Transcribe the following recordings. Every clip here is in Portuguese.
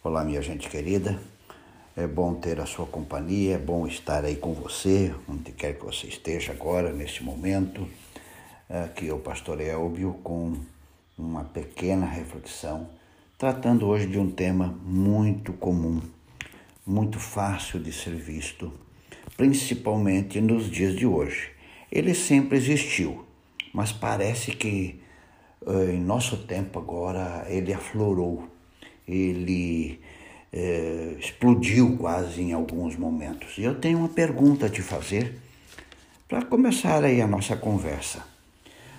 Olá, minha gente querida. É bom ter a sua companhia, é bom estar aí com você, onde quer que você esteja agora, neste momento. Aqui é o pastor Elbio com uma pequena reflexão, tratando hoje de um tema muito comum, muito fácil de ser visto, principalmente nos dias de hoje. Ele sempre existiu, mas parece que eh, em nosso tempo agora ele aflorou ele é, explodiu quase em alguns momentos. E eu tenho uma pergunta a te fazer para começar aí a nossa conversa.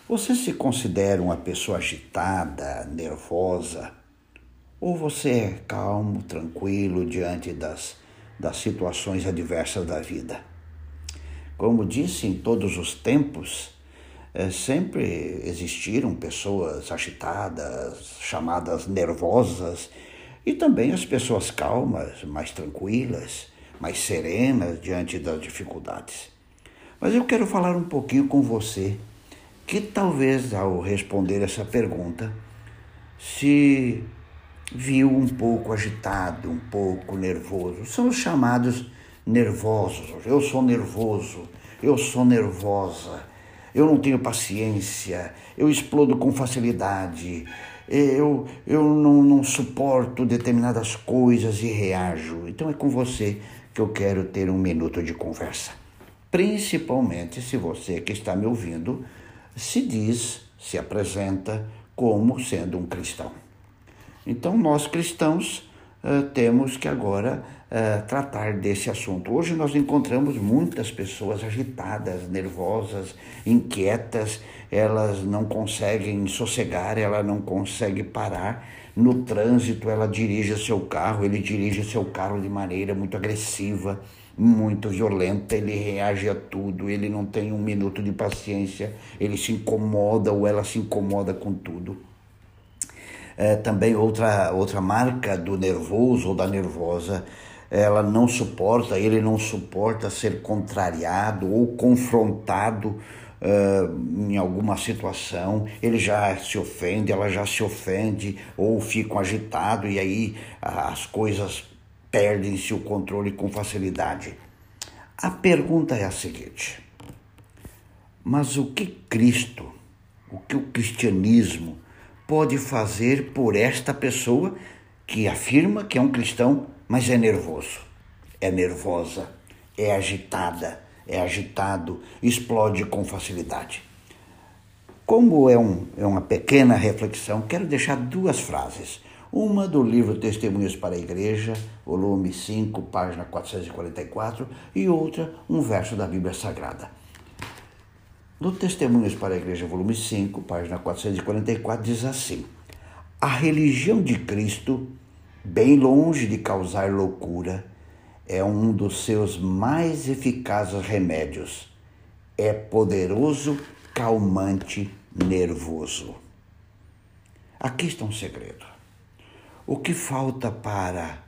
Você se considera uma pessoa agitada, nervosa? Ou você é calmo, tranquilo diante das, das situações adversas da vida? Como disse, em todos os tempos, sempre existiram pessoas agitadas, chamadas nervosas, e também as pessoas calmas, mais tranquilas, mais serenas diante das dificuldades. Mas eu quero falar um pouquinho com você, que talvez ao responder essa pergunta, se viu um pouco agitado, um pouco nervoso. São os chamados nervosos. Eu sou nervoso, eu sou nervosa eu não tenho paciência, eu explodo com facilidade, eu, eu não, não suporto determinadas coisas e reajo. Então é com você que eu quero ter um minuto de conversa. Principalmente se você que está me ouvindo se diz, se apresenta como sendo um cristão. Então, nós cristãos uh, temos que agora uh, tratar desse assunto. Hoje nós encontramos muitas pessoas agitadas, nervosas, inquietas, elas não conseguem sossegar, ela não consegue parar. No trânsito, ela dirige seu carro, ele dirige seu carro de maneira muito agressiva, muito violenta, ele reage a tudo, ele não tem um minuto de paciência, ele se incomoda ou ela se incomoda com tudo. É, também outra, outra marca do nervoso ou da nervosa, ela não suporta, ele não suporta ser contrariado ou confrontado uh, em alguma situação, ele já se ofende, ela já se ofende ou ficam agitado e aí as coisas perdem-se o controle com facilidade. A pergunta é a seguinte: mas o que Cristo, o que o cristianismo pode fazer por esta pessoa que afirma que é um cristão, mas é nervoso, é nervosa, é agitada, é agitado, explode com facilidade. Como é, um, é uma pequena reflexão, quero deixar duas frases. Uma do livro Testemunhos para a Igreja, volume 5, página 444, e outra, um verso da Bíblia Sagrada. No Testemunhos para a Igreja, volume 5, página 444, diz assim: A religião de Cristo, bem longe de causar loucura, é um dos seus mais eficazes remédios. É poderoso, calmante, nervoso. Aqui está um segredo. O que falta para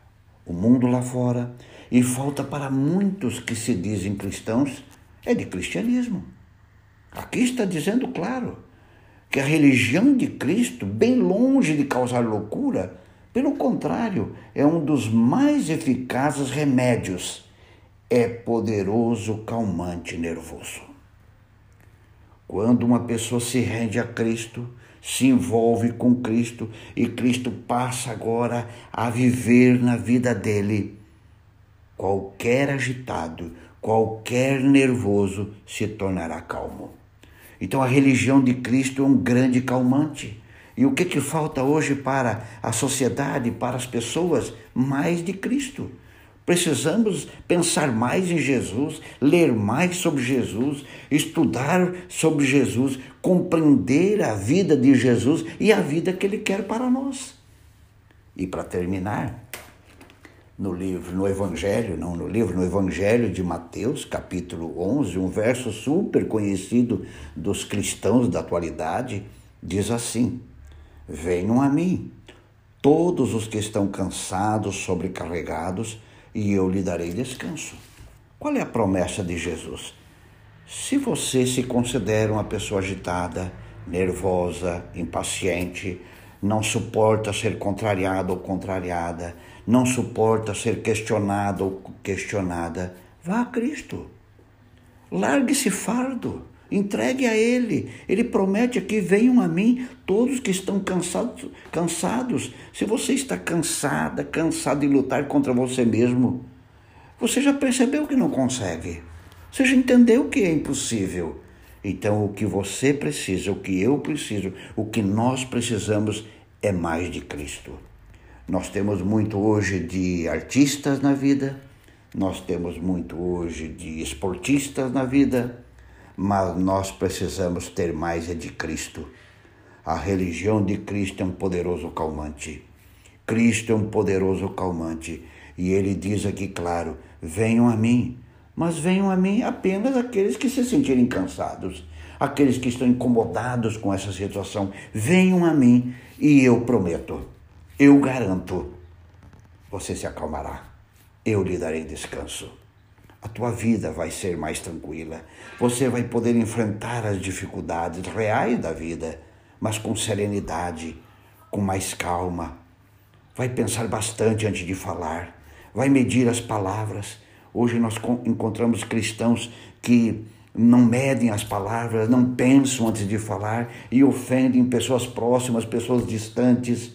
o mundo lá fora e falta para muitos que se dizem cristãos é de cristianismo. Aqui está dizendo claro que a religião de Cristo, bem longe de causar loucura, pelo contrário, é um dos mais eficazes remédios. É poderoso calmante nervoso. Quando uma pessoa se rende a Cristo, se envolve com Cristo e Cristo passa agora a viver na vida dele, qualquer agitado, qualquer nervoso se tornará calmo. Então a religião de Cristo é um grande calmante. E o que, que falta hoje para a sociedade, para as pessoas? Mais de Cristo. Precisamos pensar mais em Jesus, ler mais sobre Jesus, estudar sobre Jesus, compreender a vida de Jesus e a vida que Ele quer para nós. E para terminar, no livro, no Evangelho, não no livro, no Evangelho de Mateus, capítulo 11, um verso super conhecido dos cristãos da atualidade, diz assim: Venham a mim, todos os que estão cansados, sobrecarregados, e eu lhe darei descanso. Qual é a promessa de Jesus? Se você se considera uma pessoa agitada, nervosa, impaciente, não suporta ser contrariado ou contrariada, não suporta ser questionado ou questionada, vá a Cristo. Largue esse fardo, entregue a Ele. Ele promete aqui: venham a mim todos que estão cansados. cansados. Se você está cansada, cansado de lutar contra você mesmo, você já percebeu que não consegue. Você já entendeu que é impossível. Então, o que você precisa, o que eu preciso, o que nós precisamos é mais de Cristo. Nós temos muito hoje de artistas na vida, nós temos muito hoje de esportistas na vida, mas nós precisamos ter mais é de Cristo. A religião de Cristo é um poderoso calmante. Cristo é um poderoso calmante. E ele diz aqui, claro: venham a mim, mas venham a mim apenas aqueles que se sentirem cansados, aqueles que estão incomodados com essa situação. Venham a mim e eu prometo, eu garanto, você se acalmará, eu lhe darei descanso. A tua vida vai ser mais tranquila. Você vai poder enfrentar as dificuldades reais da vida, mas com serenidade, com mais calma. Vai pensar bastante antes de falar, vai medir as palavras Hoje nós encontramos cristãos que não medem as palavras, não pensam antes de falar e ofendem pessoas próximas, pessoas distantes.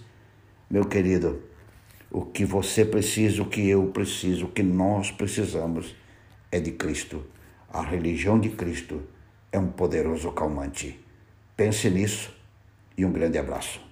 Meu querido, o que você precisa, o que eu preciso, o que nós precisamos é de Cristo. A religião de Cristo é um poderoso calmante. Pense nisso e um grande abraço.